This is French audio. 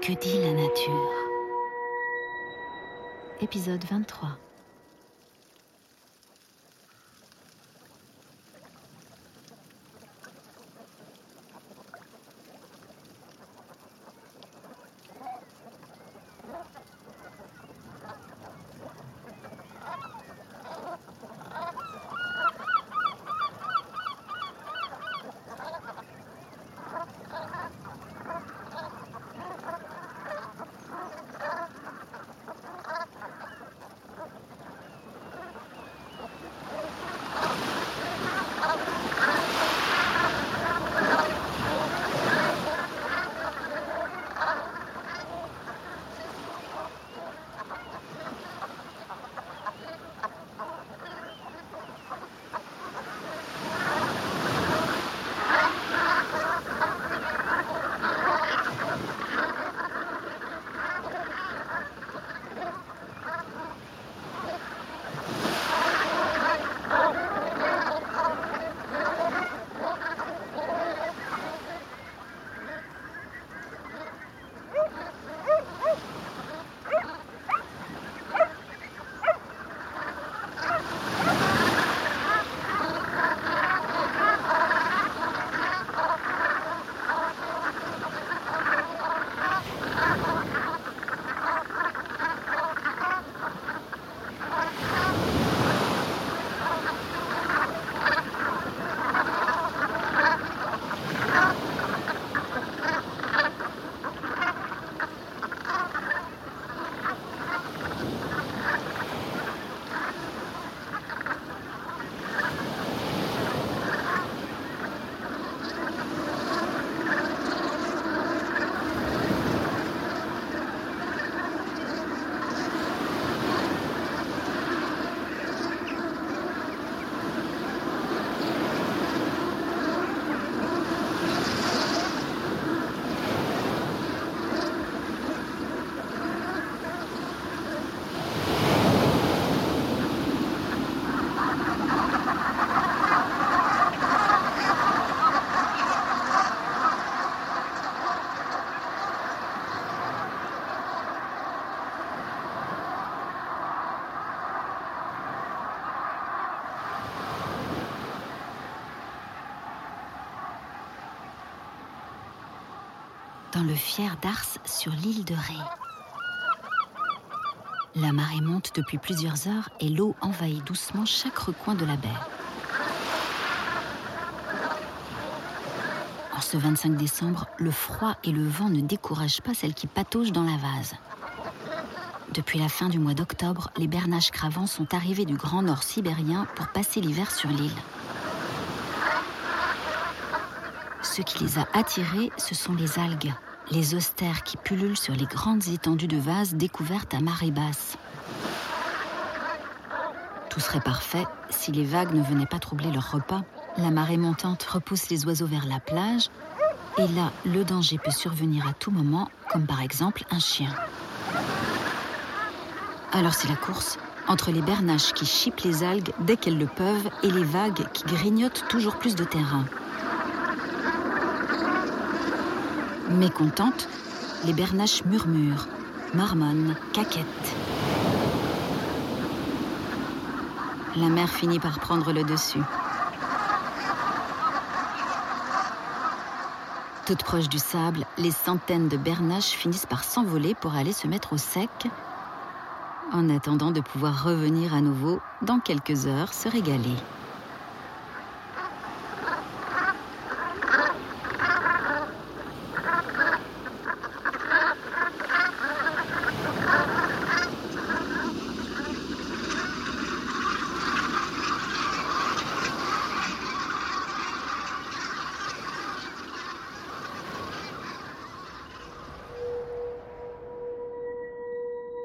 que dit la nature. Épisode 23 dans le fier d'Ars sur l'île de Ré. La marée monte depuis plusieurs heures et l'eau envahit doucement chaque recoin de la baie. En ce 25 décembre, le froid et le vent ne découragent pas celles qui pataugent dans la vase. Depuis la fin du mois d'octobre, les bernaches cravants sont arrivés du Grand Nord sibérien pour passer l'hiver sur l'île. Ce qui les a attirés, ce sont les algues, les austères qui pullulent sur les grandes étendues de vases découvertes à marée basse. Tout serait parfait si les vagues ne venaient pas troubler leur repas. La marée montante repousse les oiseaux vers la plage, et là, le danger peut survenir à tout moment, comme par exemple un chien. Alors c'est la course entre les bernaches qui chipent les algues dès qu'elles le peuvent et les vagues qui grignotent toujours plus de terrain. Mécontentes, les bernaches murmurent, marmonnent, caquettent. La mer finit par prendre le dessus. Toutes proches du sable, les centaines de bernaches finissent par s'envoler pour aller se mettre au sec, en attendant de pouvoir revenir à nouveau dans quelques heures se régaler.